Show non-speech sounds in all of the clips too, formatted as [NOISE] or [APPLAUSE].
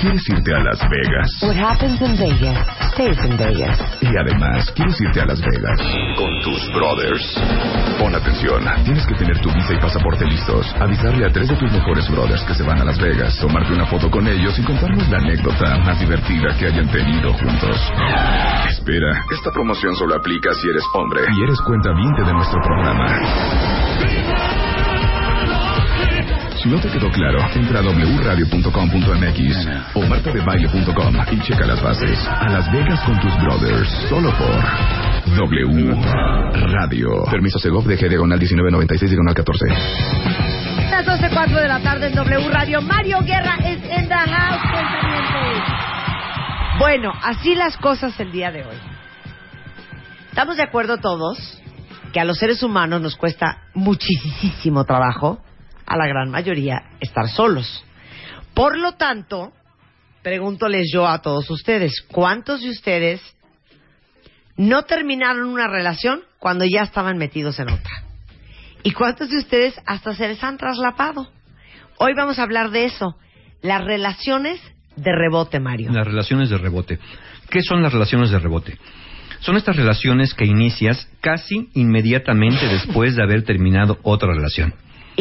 ¿Quieres irte a Las Vegas? What happens in Vegas stays in Vegas. Y además, ¿quieres irte a Las Vegas con tus brothers? Pon atención, tienes que tener tu visa y pasaporte listos, avisarle a tres de tus mejores brothers que se van a Las Vegas, tomarte una foto con ellos y contarnos la anécdota más divertida que hayan tenido juntos. Espera, esta promoción solo aplica si eres hombre y eres cuenta de nuestro programa. Si no te quedó claro, entra a wradio.com.mx o martadebaile.com y checa las bases. A Las Vegas con tus brothers, solo por W Radio. Permiso Segov de G diagonal 1996 diagonal 14. Las 12.04 de la tarde en W Radio. Mario Guerra es in the house. Bueno, así las cosas el día de hoy. Estamos de acuerdo todos que a los seres humanos nos cuesta muchísimo trabajo a la gran mayoría estar solos. Por lo tanto, pregúntoles yo a todos ustedes, ¿cuántos de ustedes no terminaron una relación cuando ya estaban metidos en otra? ¿Y cuántos de ustedes hasta se les han traslapado? Hoy vamos a hablar de eso, las relaciones de rebote, Mario. Las relaciones de rebote. ¿Qué son las relaciones de rebote? Son estas relaciones que inicias casi inmediatamente después de haber terminado otra relación.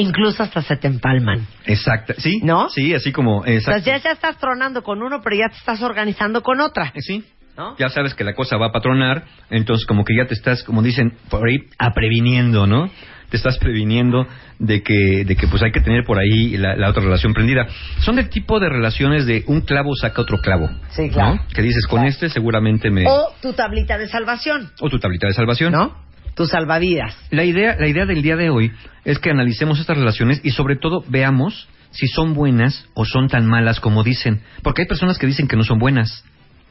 Incluso hasta se te empalman. Exacto, sí. ¿No? Sí, así como. Exacto. ya, ya estás tronando con uno, pero ya te estás organizando con otra. Eh, Sí. ¿No? Ya sabes que la cosa va a patronar, entonces como que ya te estás, como dicen por ahí, apreviniendo, ¿no? Te estás previniendo de que, de que pues hay que tener por ahí la, la otra relación prendida. Son del tipo de relaciones de un clavo saca otro clavo. Sí, claro. ¿no? Que dices, con este seguramente me... O tu tablita de salvación, o tu tablita de salvación. ¿no? Tu salvavidas. La idea, la idea del día de hoy es que analicemos estas relaciones y sobre todo veamos si son buenas o son tan malas como dicen. Porque hay personas que dicen que no son buenas.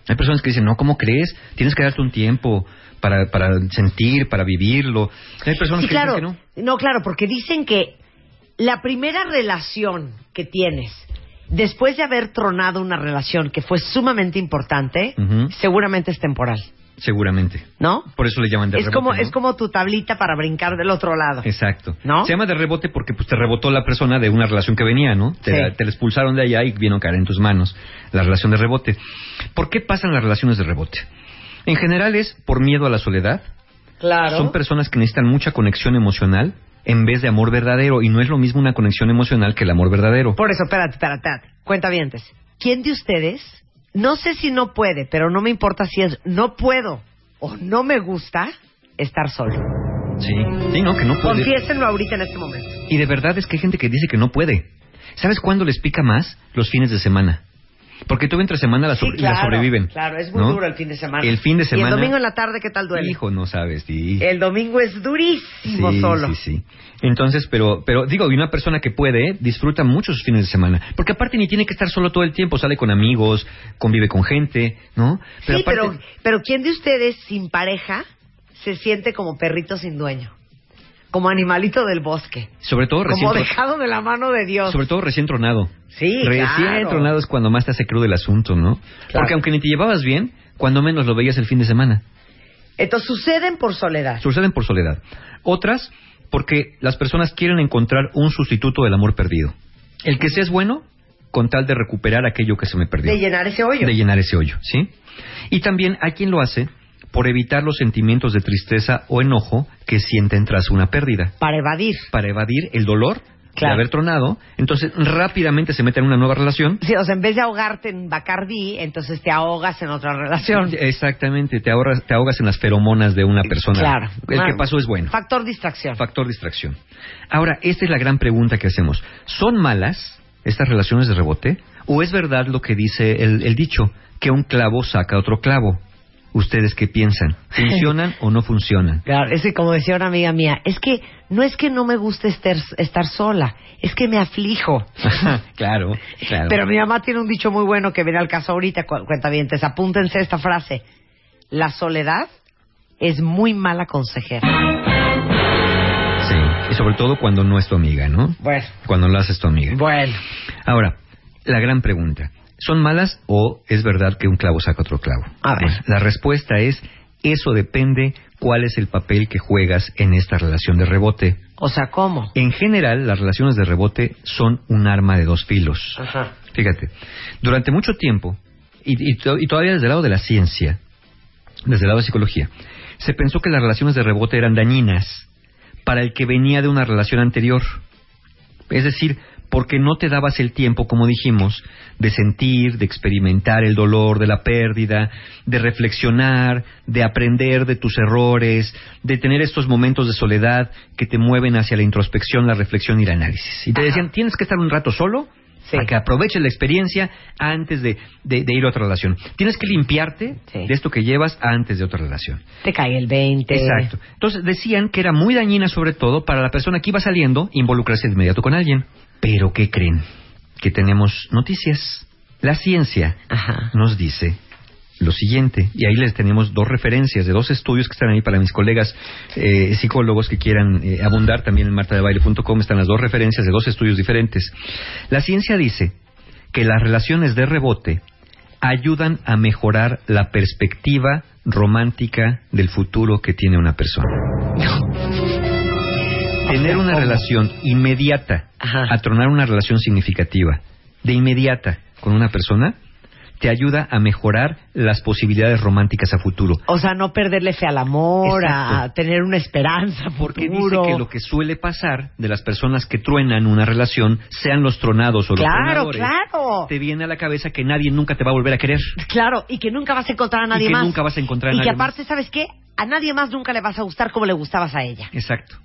Hay personas que dicen, no, ¿cómo crees? Tienes que darte un tiempo para, para sentir, para vivirlo. Hay personas Sí, que claro. dicen que no. No, claro, porque dicen que la primera relación que tienes después de haber tronado una relación que fue sumamente importante, seguramente es temporal, Seguramente. ¿no? Por eso le llaman de es rebote, como ¿no? es como tu tablita para brincar del otro lado. Exacto. ¿No? Se llama de rebote porque pues, te rebotó la persona de una relación que venía, ¿no? Te, Sí. te la expulsaron de allá y vino a caer en tus manos. La relación de rebote. ¿Por qué pasan las relaciones de rebote? En general es por miedo a la soledad. Claro. Son personas que necesitan mucha conexión emocional en vez de amor verdadero. Y no es lo mismo una conexión emocional que el amor verdadero. Por eso, espérate, espérate, espérate. Cuenta ¿Quién de ustedes, no sé si no puede, pero no me importa si es no puedo o no me gusta estar solo? Sí, sí, no, que no puede. Confiésenlo ahorita en este momento. Y de verdad es que hay gente que dice que no puede. ¿Sabes cuándo les pica más? Los fines de semana. Porque tú entre semana la, Sí, claro, la sobreviven. Claro, es muy ¿no? duro el fin de semana. El fin de semana. Y el domingo en la tarde, ¿qué tal duele? Hijo, no sabes, sí. El domingo es durísimo sí, solo. Sí, sí. Entonces, pero, pero digo, y una persona que puede disfruta mucho sus fines de semana, porque aparte ni tiene que estar solo todo el tiempo, sale con amigos, convive con gente, ¿no? sí, aparte- pero, pero ¿quién de ustedes sin pareja se siente como perrito sin dueño? Como animalito del bosque. sobre todo recién, Como dejado de la mano de Dios. sobre todo recién tronado. Sí, Recién claro. tronado es cuando más te hace crudo el asunto, ¿no? Porque aunque ni te llevabas bien, cuando menos lo veías el fin de semana. Entonces suceden por soledad. Suceden por soledad. Otras, porque las personas quieren encontrar un sustituto del amor perdido. El que sea es bueno, con tal de recuperar aquello que se me perdió. De llenar ese hoyo. de llenar ese hoyo, ¿sí? Y también hay quien lo hace por evitar los sentimientos de tristeza o enojo que sienten tras una pérdida, Para evadir. para evadir el dolor Claro. de haber tronado, entonces rápidamente se meten en una nueva relación. Sí, o sea, en vez de ahogarte en Bacardí, entonces te ahogas en otra relación. Exactamente, te, ahorras- te ahogas en las feromonas de una persona. Claro. El que pasó es bueno. Factor distracción. Factor distracción. Ahora, esta es la gran pregunta que hacemos. ¿Son malas estas relaciones de rebote? ¿O es verdad lo que dice el, el dicho, que un clavo saca otro clavo? ¿Ustedes qué piensan? [LAUGHS] ¿Funcionan o no funcionan? Claro, es que como decía una amiga mía, es que no es que no me guste estar, estar sola, es que me aflijo. [LAUGHS] claro, claro. Pero mi mamá tiene un dicho muy bueno que viene al caso ahorita, cu- cuentavientes, apúntense esta frase. La soledad es muy mala consejera. Sí, y sobre todo cuando no es tu amiga, ¿no? Bueno, Cuando la haces tu amiga. bueno. Ahora, la gran pregunta. ¿Son malas o es verdad que un clavo saca otro clavo? A ver. Pues, la respuesta es, eso depende cuál es el papel que juegas en esta relación de rebote. O sea, ¿cómo? En general, las relaciones de rebote son un arma de dos filos. Ajá. Fíjate, durante mucho tiempo, y, y todavía desde el lado de la ciencia, desde el lado de psicología, se pensó que las relaciones de rebote eran dañinas para el que venía de una relación anterior. Es decir, porque no te dabas el tiempo, como dijimos, de sentir, de experimentar el dolor de la pérdida, de reflexionar, de aprender de tus errores, de tener estos momentos de soledad que te mueven hacia la introspección, la reflexión y el análisis. Y te Ajá. decían, tienes que estar un rato solo Sí. para que aproveches la experiencia antes de, de- de ir a otra relación. Tienes que limpiarte Sí. de esto que llevas antes de otra relación. Te cae el 20. Exacto. Entonces decían que era muy dañina sobre todo para la persona que iba saliendo involucrarse de inmediato con alguien. Pero ¿qué creen? Que tenemos noticias. La ciencia Ajá. nos dice lo siguiente, y ahí les tenemos dos referencias de dos estudios que están ahí para mis colegas eh, psicólogos que quieran eh, abundar, también en martadebaile.com están las dos referencias de dos estudios diferentes. La ciencia dice que las relaciones de rebote ayudan a mejorar la perspectiva romántica del futuro que tiene una persona. [LAUGHS] Tener una relación inmediata, Ajá. a tronar una relación significativa, de inmediata con una persona, te ayuda a mejorar las posibilidades románticas a futuro. O sea, no perderle fe al amor, a, tener una esperanza Porque futuro. dice que lo que suele pasar de las personas que truenan una relación, sean los tronados o los tronadores, claro. te viene a la cabeza que nadie nunca te va a volver a querer. Claro, y que nunca vas a encontrar a nadie que más. nunca vas a encontrar a y nadie que aparte, ¿sabes qué? A nadie más nunca le vas a gustar como le gustabas a ella. Exacto.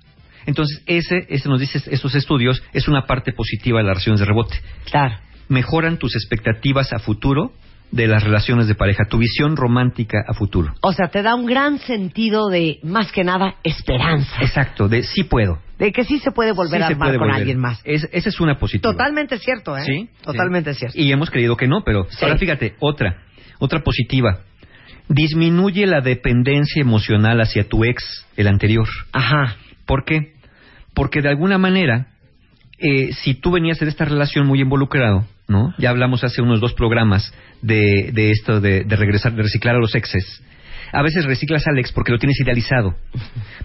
Entonces, ese, ese nos dice, estos estudios, es una parte positiva de las relaciones de rebote. Claro. Mejoran tus expectativas a futuro de las relaciones de pareja, tu visión romántica a futuro. O sea, te da un gran sentido de, más que nada, esperanza. Exacto, de sí puedo. De que sí se puede volver Sí a armar con volver. alguien más. Es- esa es una positiva. Totalmente cierto, ¿eh? Sí. Totalmente sí. cierto. Y hemos creído que no, pero Sí. ahora fíjate, otra, otra positiva. Disminuye la dependencia emocional hacia tu ex, el anterior. Ajá. ¿Por qué? Porque de alguna manera, eh, si tú venías en esta relación muy involucrado, ¿no? Ya hablamos hace unos dos programas de, de esto de, de regresar, de reciclar a los exes. A veces reciclas al ex porque lo tienes idealizado,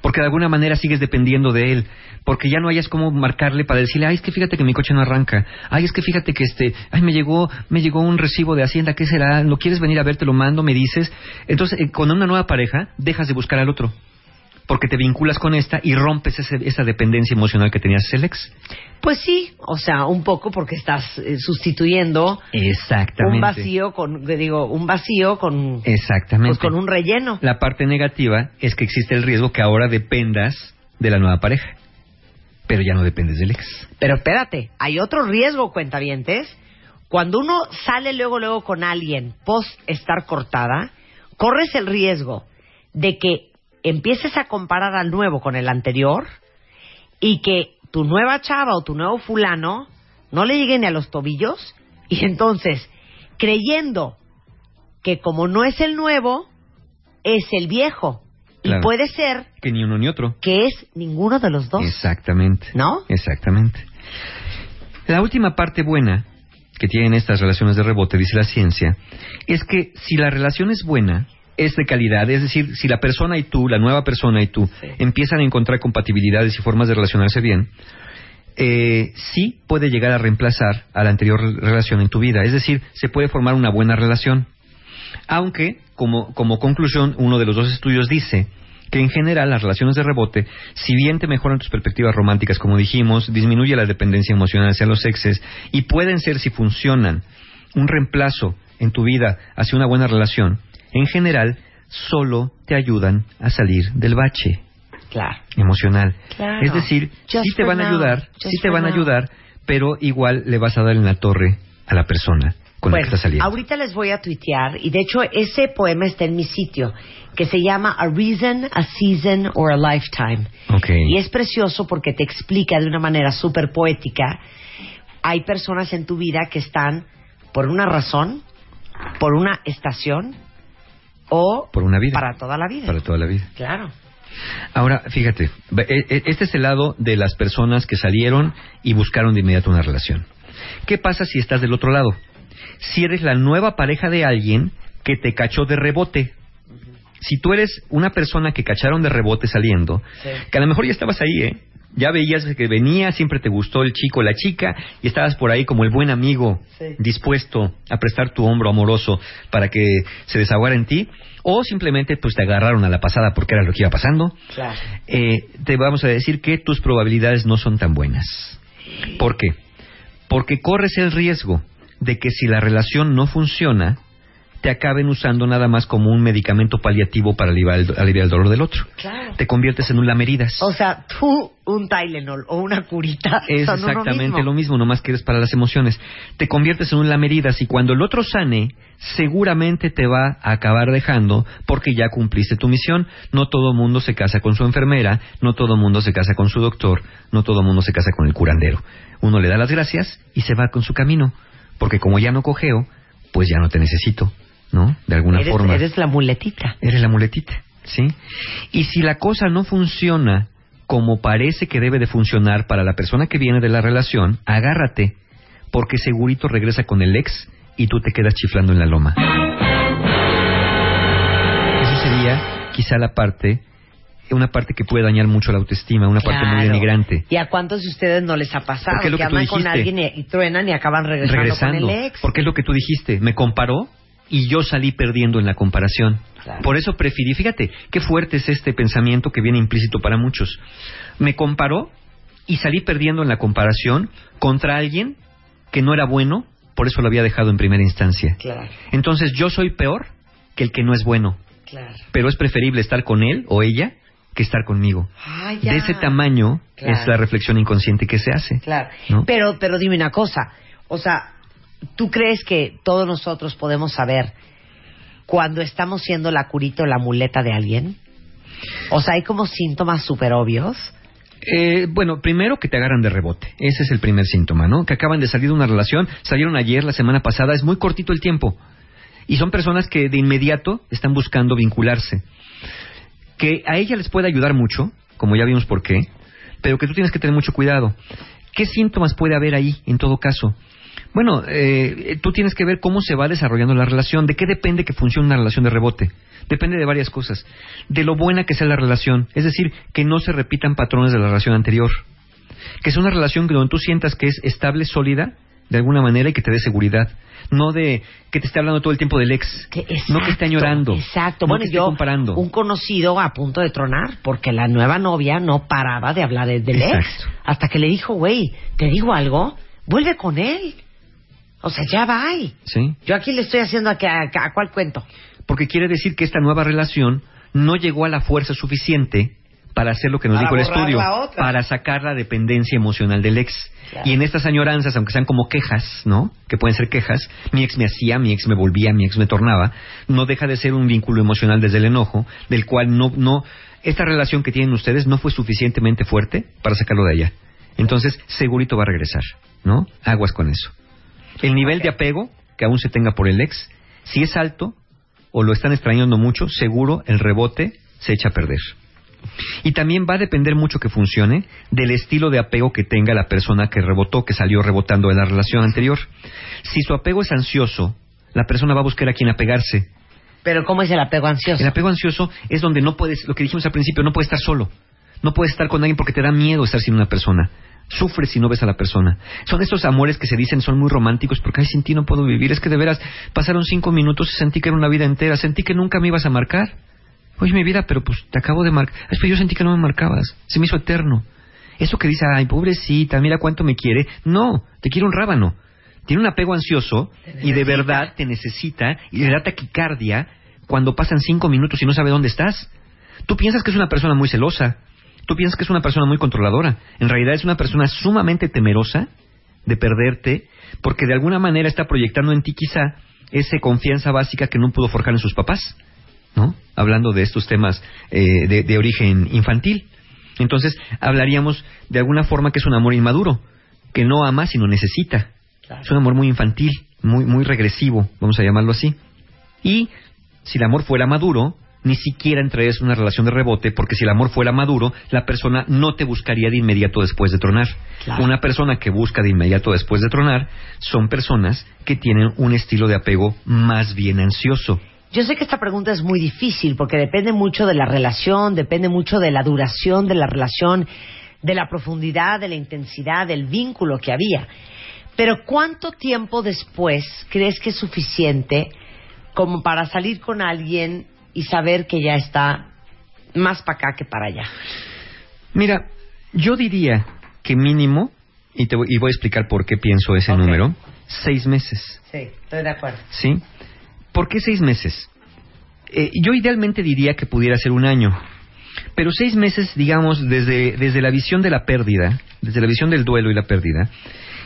porque de alguna manera sigues dependiendo de él, porque ya no hayas cómo marcarle para decirle, ay, es que fíjate que mi coche no arranca, ay, es que fíjate que este, ay, me llegó, me llegó un recibo de Hacienda, ¿qué será? ¿No quieres venir a ver? Te lo mando, me dices. Entonces, eh, con una nueva pareja, dejas de buscar al otro porque te vinculas con esta y rompes ese- esa dependencia emocional que tenías el ex. Pues sí, o sea, un poco porque estás eh, sustituyendo Exactamente. un vacío con, digo, un vacío con, Exactamente. pues con un relleno. La parte negativa es que existe el riesgo que ahora dependas de la nueva pareja, pero ya no dependes del ex. Pero espérate, hay otro riesgo, cuentavientes. Cuando uno sale luego, luego con alguien post estar cortada, corres el riesgo de que empieces a comparar al nuevo con el anterior y que tu nueva chava o tu nuevo fulano no le lleguen ni a los tobillos y entonces, creyendo que como no es el nuevo, es el viejo. Claro. Y puede ser Que ni uno ni otro. que es ninguno de los dos. Exactamente. ¿No? Exactamente. La última parte buena que tienen estas relaciones de rebote, dice la ciencia, es que si la relación es buena, es de calidad, es decir, si la persona y tú, la nueva persona y tú, Sí. empiezan a encontrar compatibilidades y formas de relacionarse bien, eh, sí puede llegar a reemplazar a la anterior re- relación en tu vida. Es decir, se puede formar una buena relación. Aunque, como, como conclusión, uno de los dos estudios dice que en general las relaciones de rebote, si bien te mejoran tus perspectivas románticas, como dijimos, disminuye la dependencia emocional hacia los exes y pueden ser, si funcionan, un reemplazo en tu vida hacia una buena relación, en general solo te ayudan a salir del bache Claro. emocional. Claro. Es decir, Just sí te van a ayudar, Just sí te van a ayudar, pero igual le vas a dar en la torre a la persona con Bueno, que estás saliendo. ahorita les voy a tuitear y de hecho ese poema está en mi sitio que se llama A Reason, a Season or a Lifetime. Y es precioso porque te explica de una manera súper poética. Hay personas en tu vida que están por una razón, por una estación o Por una vida. para toda la vida. Para toda la vida. Claro. Ahora, fíjate, e- e- este es el lado de las personas que salieron y buscaron de inmediato una relación. ¿Qué pasa si estás del otro lado? Si eres la nueva pareja de alguien que te cachó de rebote. Si tú eres una persona que cacharon de rebote saliendo, Sí. que a lo mejor ya estabas ahí, ¿eh? Ya veías que venía, siempre te gustó el chico o la chica, y estabas por ahí como el buen amigo, Sí. dispuesto a prestar tu hombro amoroso para que se desahogara en ti, o simplemente pues te agarraron a la pasada porque era lo que iba pasando, Claro. eh, te vamos a decir que tus probabilidades no son tan buenas. ¿Por qué? Porque corres el riesgo de que si la relación no funciona, te acaben usando nada más como un medicamento paliativo para aliviar el, aliviar el dolor del otro. Claro. Te conviertes en un lameridas. O sea, tú un Tylenol o una curita Es son uno exactamente mismo. lo mismo, nomás que eres para las emociones. Te conviertes en un lameridas y cuando el otro sane, seguramente te va a acabar dejando porque ya cumpliste tu misión. No todo mundo se casa con su enfermera, no todo mundo se casa con su doctor, no todo mundo se casa con el curandero. Uno le da las gracias y se va con su camino, porque como ya no cogeo, pues ya no te necesito, ¿no? De alguna eres, forma. eres la muletita. Eres la muletita, ¿sí? Y si la cosa no funciona como parece que debe de funcionar para la persona que viene de la relación, agárrate, porque segurito regresa con el ex y tú te quedas chiflando en la loma. Eso sería quizá la parte, una parte que puede dañar mucho la autoestima, una parte muy denigrante. ¿Y a cuántos de ustedes no les ha pasado? Porque es lo que que tú andan con alguien y, y truenan y acaban regresando, regresando. con el ex. Porque es lo que tú dijiste, me comparó y yo salí perdiendo en la comparación. Claro. Por eso preferí, fíjate, qué fuerte es este pensamiento que viene implícito para muchos. Me comparó y salí perdiendo en la comparación contra alguien que no era bueno, por eso lo había dejado en primera instancia. Claro, Entonces yo soy peor que el que no es bueno, claro. pero es preferible estar con él o ella que estar conmigo. Ya. De ese tamaño Claro. es la reflexión inconsciente que se hace. Claro. ¿no? Pero, pero dime una cosa. O sea, ¿tú crees que todos nosotros podemos saber cuando estamos siendo la curita o la muleta de alguien? O sea, hay como síntomas súper obvios. Eh, bueno, primero que te agarran de rebote. Ese es el primer síntoma, ¿no? Que acaban de salir de una relación, salieron ayer, la semana pasada, es muy cortito el tiempo. Y son personas que de inmediato están buscando vincularse. Que a ella les puede ayudar mucho, como ya vimos por qué, pero que tú tienes que tener mucho cuidado. ¿Qué síntomas puede haber ahí, en todo caso? Bueno, eh, tú tienes que ver cómo se va desarrollando la relación, de qué depende que funcione una relación de rebote. Depende de varias cosas. De lo buena que sea la relación, es decir, que no se repitan patrones de la relación anterior. Que sea una relación que donde tú sientas que es estable, sólida, de alguna manera y que te dé seguridad. No de que te esté hablando todo el tiempo del ex. Que- no que esté añorando. Exacto. No bueno, que esté yo, comparando. un conocido a punto de tronar, porque la nueva novia no paraba de hablar del ex. Hasta que le dijo, güey, te digo algo, vuelve con él. O sea, ya va. ¿Sí? Yo aquí le estoy haciendo a, que- a, a cuál cuento. Porque quiere decir que esta nueva relación no llegó a la fuerza suficiente para hacer lo que nos Para dijo el estudio, para sacar la dependencia emocional del ex. Claro. Y en estas añoranzas, aunque sean como quejas, ¿no? Que pueden ser quejas, mi ex me hacía, mi ex me volvía, mi ex me tornaba, no deja de ser un vínculo emocional desde el enojo, del cual no, no, esta relación que tienen ustedes no fue suficientemente fuerte para sacarlo de allá. Entonces, segurito va a regresar, ¿no? Aguas con eso. El nivel de apego que aún se tenga por el ex, si es alto o lo están extrañando mucho, seguro el rebote se echa a perder. Y también va a depender mucho que funcione del estilo de apego que tenga la persona que rebotó, que salió rebotando de la relación anterior. Si su apego es ansioso, la persona va a buscar a quien apegarse. Pero ¿cómo es el apego ansioso? El apego ansioso es donde no puedes, lo que dijimos al principio, no puedes estar solo. No puedes estar con alguien porque te da miedo estar sin una persona. Sufres si no ves a la persona. Son estos amores que se dicen son muy románticos porque, ay, sin ti no puedo vivir. Es que de veras pasaron cinco minutos y sentí que era una vida entera. Sentí que nunca me ibas a marcar. Oye, mi vida, pero pues te acabo de marcar. Es que yo sentí que no me marcabas. Se me hizo eterno. Eso que dice, ay, pobrecita, mira cuánto me quiere. No, te quiere un rábano. Tiene un apego ansioso y de verdad te necesita y le da taquicardia cuando pasan cinco minutos y no sabe dónde estás. Tú piensas que es una persona muy celosa. Tú piensas que es una persona muy controladora. En realidad es una persona sumamente temerosa de perderte, porque de alguna manera está proyectando en ti quizá esa confianza básica que no pudo forjar en sus papás, ¿no? Hablando de estos temas eh, de, de origen infantil. Entonces, hablaríamos de alguna forma que es un amor inmaduro, que no ama sino necesita. Es un amor muy infantil, muy, muy regresivo, vamos a llamarlo así. Y si el amor fuera maduro, ni siquiera entrarías en una relación de rebote, porque si el amor fuera maduro, la persona no te buscaría de inmediato después de tronar. Una persona que busca de inmediato después de tronar son personas que tienen un estilo de apego más bien ansioso. Yo sé que esta pregunta es muy difícil porque depende mucho de la relación, depende mucho de la duración de la relación, de la profundidad, de la intensidad, del vínculo que había. Pero ¿cuánto tiempo después crees que es suficiente como para salir con alguien y saber que ya está más para acá que para allá? Mira, yo diría que mínimo, y, te voy, y voy a explicar por qué pienso ese número, seis meses. Sí, estoy de acuerdo. ¿Sí? ¿Por qué seis meses? Eh, yo idealmente diría que pudiera ser un año. Pero seis meses, digamos, desde, desde la visión de la pérdida, desde la visión del duelo y la pérdida,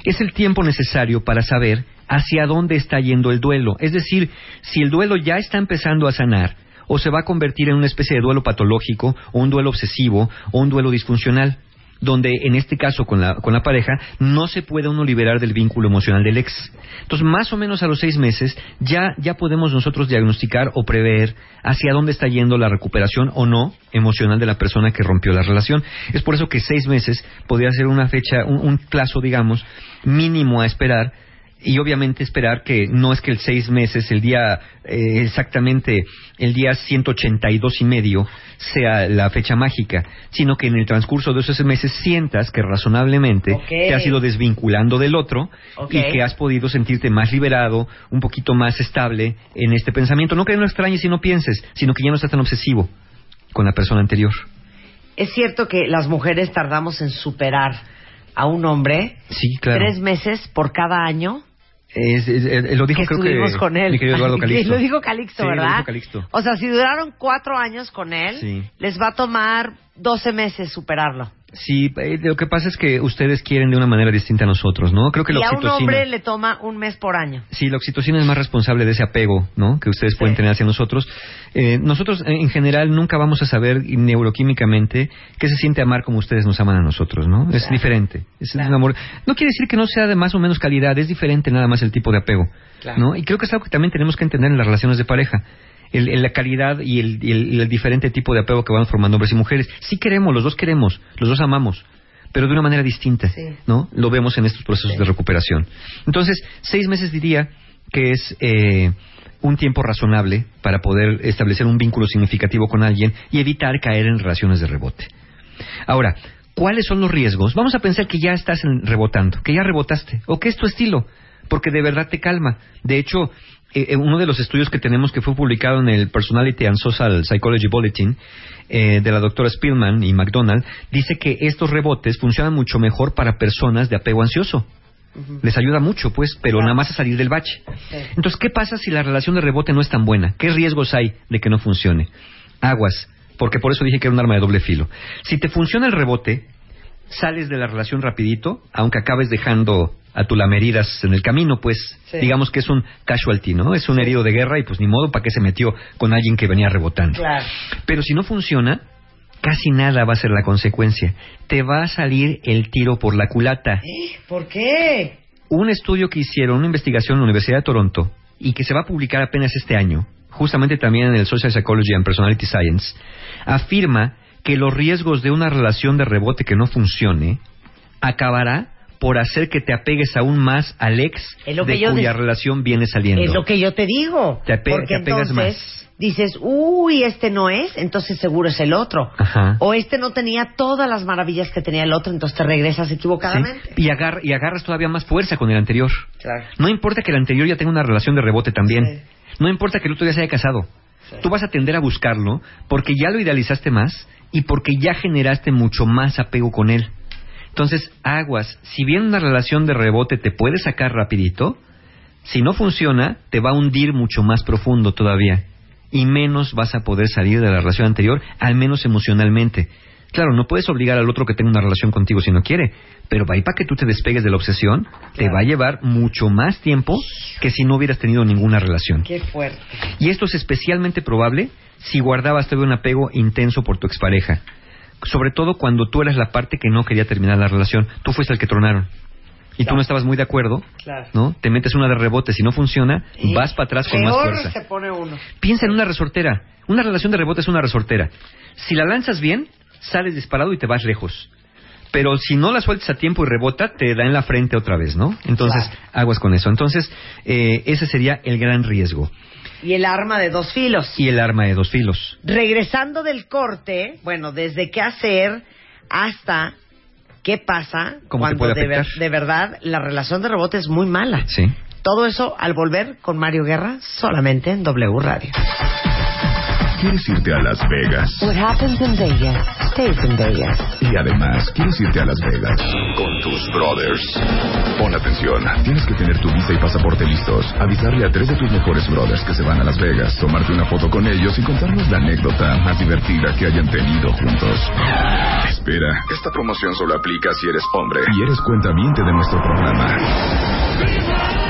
es el tiempo necesario para saber hacia dónde está yendo el duelo. Es decir, si el duelo ya está empezando a sanar o se va a convertir en una especie de duelo patológico o un duelo obsesivo o un duelo disfuncional donde en este caso con la, con la pareja no se puede uno liberar del vínculo emocional del ex. Entonces, más o menos a los seis meses ya, ya podemos nosotros diagnosticar o prever hacia dónde está yendo la recuperación o no emocional de la persona que rompió la relación. Es por eso que seis meses podría ser una fecha, un, un plazo, digamos, mínimo a esperar y obviamente esperar que no es que el seis meses, el día eh, exactamente, el día 182 y medio sea la fecha mágica, sino que en el transcurso de esos meses sientas que razonablemente te has ido desvinculando del otro y que has podido sentirte más liberado, un poquito más estable en este pensamiento. No que no extrañes y no pienses, sino que ya no estás tan obsesivo con la persona anterior. Es cierto que las mujeres tardamos en superar a un hombre Sí, claro. tres meses por cada año Es- es- es- lo dijo que creo que estuvimos con él. mi querido Eduardo [LAUGHS] Calixto. Lo dijo Calixto, Sí, lo ¿verdad? dijo Calixto. O sea, si duraron cuatro años con él, Sí. les va a tomar 12 meses superarlo. Sí, eh, lo que pasa es que ustedes quieren de una manera distinta a nosotros, ¿no? Creo que la y a un oxitocina... hombre le toma un mes por año. Sí, la oxitocina es más responsable de ese apego, ¿no? Que ustedes pueden tener hacia nosotros. Eh, nosotros, eh, en general, nunca vamos a saber neuroquímicamente qué se siente amar como ustedes nos aman a nosotros, ¿no? Es diferente. Es Claro. un amor. No quiere decir que no sea de más o menos calidad, es diferente nada más el tipo de apego, Claro. ¿no? Y creo que es algo que también tenemos que entender en las relaciones de pareja. El, el- la calidad y el, el- diferente tipo de apego que van formando hombres y mujeres. Sí queremos, los dos queremos, los dos amamos, pero de una manera distinta, Sí. ¿no? Lo vemos en estos procesos Sí. de recuperación. Entonces, seis meses diría que es eh, un tiempo razonable para poder establecer un vínculo significativo con alguien y evitar caer en relaciones de rebote. Ahora, ¿cuáles son los riesgos? Vamos a pensar que ya estás rebotando, que ya rebotaste, o que es tu estilo, porque de verdad te calma. De hecho, eh, eh, uno de los estudios que tenemos que fue publicado en el Personality and Social Psychology Bulletin eh, de la doctora Spillman y McDonald dice que estos rebotes funcionan mucho mejor para personas de apego ansioso. Les ayuda mucho, pues, pero Claro. nada más a salir del bache. Sí. Entonces, ¿qué pasa si la relación de rebote no es tan buena? ¿Qué riesgos hay de que no funcione? Aguas, porque por eso dije que era un arma de doble filo. Si te funciona el rebote, sales de la relación rapidito, aunque acabes dejando a tu lameridas en el camino, pues Sí. digamos que es un casualty, ¿no? Es un herido de guerra y pues ni modo para qué se metió con alguien que venía rebotando. Claro. Pero si no funciona, casi nada va a ser la consecuencia. Te va a salir el tiro por la culata. ¿Por qué? Un estudio que hicieron, una investigación en la Universidad de Toronto, y que se va a publicar apenas este año, justamente también en el Social Psychology and Personality Science, afirma que los riesgos de una relación de rebote que no funcione acabará por hacer que te apegues aún más al ex de cuya relación viene saliendo. Es lo que yo te digo. Te ape- Porque te apegas entonces más. dices, uy, este no es, entonces seguro es el otro. Ajá. O este no tenía todas las maravillas que tenía el otro, entonces te regresas Sí, equivocadamente. Y, agar- y agarras todavía más fuerza con el anterior. Claro. No importa que el anterior ya tenga una relación de rebote también. Sí. No importa que el otro ya se haya casado. Tú vas a tender a buscarlo porque ya lo idealizaste más y porque ya generaste mucho más apego con él. Entonces, aguas, si bien una relación de rebote te puede sacar rapidito, si no funciona, te va a hundir mucho más profundo todavía. Y menos vas a poder salir de la relación anterior, al menos emocionalmente. Claro, no puedes obligar al otro que tenga una relación contigo si no quiere, pero ahí para que tú te despegues de la obsesión, te va a llevar mucho más tiempo que si no hubieras tenido ninguna relación. Qué fuerte. Y esto es especialmente probable si guardabas todavía un apego intenso por tu expareja. Sobre todo cuando tú eras la parte que no quería terminar la relación. Tú fuiste el que tronaron. Y tú no estabas muy de acuerdo, Claro. ¿no? Te metes una de rebote, si no funciona, vas para atrás con más fuerza. se pone uno. Piensa en una resortera. Una relación de rebote es una resortera. Si la lanzas bien, sales disparado y te vas lejos. Pero si no la sueltas a tiempo y rebota, te da en la frente otra vez, ¿no? Entonces, Claro. aguas con eso. Entonces, eh, ese sería el gran riesgo. Y el arma de dos filos. Y el arma de dos filos. Regresando del corte, bueno, desde qué hacer hasta qué pasa ¿Cómo te cuando puede de, ver- de verdad la relación de rebote es muy mala. Sí. Todo eso al volver con Mario Guerra solamente en W Radio. ¿Quieres irte a Las Vegas? What happens in Vegas stays in Vegas. Y además, ¿quieres irte a Las Vegas? Con tus brothers. Pon atención, tienes que tener tu visa y pasaporte listos, avisarle a tres de tus mejores brothers que se van a Las Vegas, tomarte una foto con ellos y contarnos la anécdota más divertida que hayan tenido juntos. Espera, esta promoción solo aplica si eres hombre y eres cuentaviente de nuestro programa.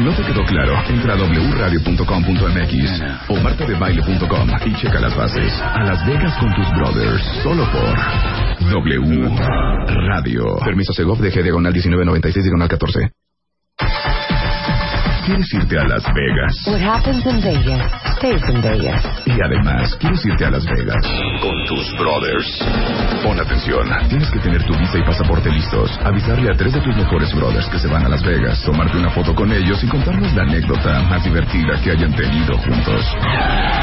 No te quedó claro, entra a wradio.com.mx o martadebaile.com y checa las bases. A Las Vegas con tus brothers, solo por W Radio. Permiso Segov de G diagonal 1996 diagonal 14. ¿Quieres irte a Las Vegas? What happens in Vegas stays in Vegas. Y además, ¿quieres irte a Las Vegas? Con tus brothers. Pon atención, tienes que tener tu visa y pasaporte listos, avisarle a tres de tus mejores brothers que se van a Las Vegas, tomarte una foto con ellos y contarnos la anécdota más divertida que hayan tenido juntos.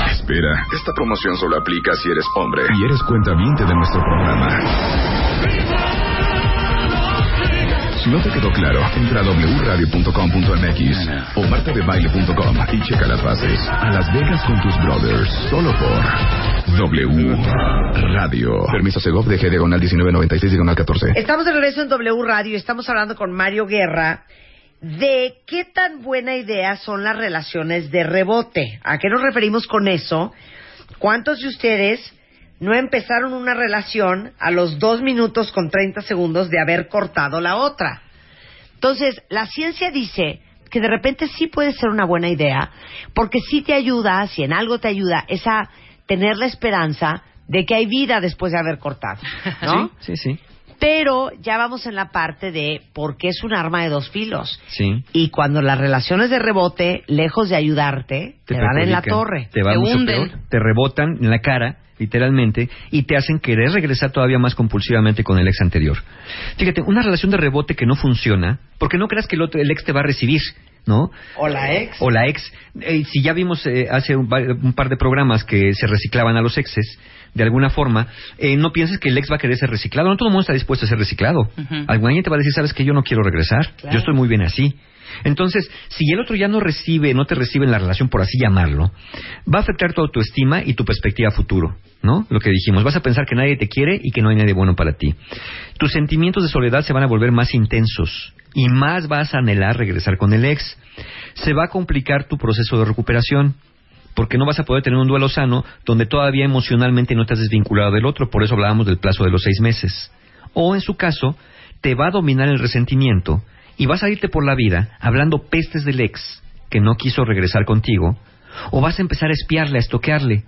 Espera, esta promoción solo aplica si eres hombre y eres cuentaviente de nuestro programa. Si no te quedó claro, entra a wradio.com.mx o martadebaile.com y checa las bases. A Las Vegas con tus brothers, solo por W Radio. Permiso Segov de G diagonal 1996 diagonal 14. Estamos de regreso en W Radio y estamos hablando con Mario Guerra de qué tan buena idea son las relaciones de rebote. ¿A qué nos referimos con eso? ¿Cuántos de ustedes no empezaron una relación a los dos minutos con 30 segundos de haber cortado la otra? Entonces, la ciencia dice que de repente sí puede ser una buena idea, porque sí te ayuda, si en algo te ayuda, es a tener la esperanza de que hay vida después de haber cortado, [LAUGHS] ¿no? Sí, sí, sí. Pero ya vamos en la parte de por qué es un arma de dos filos. Sí. Y cuando las relaciones de rebote, lejos de ayudarte, te, dan en la torre. Te va te hunden. peor, te rebotan en la cara, literalmente, y te hacen querer regresar todavía más compulsivamente con el ex anterior. Fíjate, una relación de rebote que no funciona, porque no creas que el, otro, el ex te va a recibir, ¿no? O la ex. O la ex. Eh, si ya vimos eh, hace un, un par de programas que se reciclaban a los exes, de alguna forma, eh, no pienses que el ex va a querer ser reciclado. No todo el mundo está dispuesto a ser reciclado. Alguien te va a decir, sabes que yo no quiero regresar. Claro. Yo estoy muy bien así. Entonces, si el otro ya no recibe, no te recibe en la relación, por así llamarlo, va a afectar tu autoestima y tu perspectiva futuro, ¿no? Lo que dijimos, vas a pensar que nadie te quiere y que no hay nadie bueno para ti. Tus sentimientos de soledad se van a volver más intensos y más vas a anhelar regresar con el ex. Se va a complicar tu proceso de recuperación porque no vas a poder tener un duelo sano donde todavía emocionalmente no te has desvinculado del otro, por eso hablábamos del plazo de los seis meses. O en su caso, te va a dominar el resentimiento y vas a irte por la vida hablando pestes del ex que no quiso regresar contigo, o vas a empezar a espiarle, a estoquearle,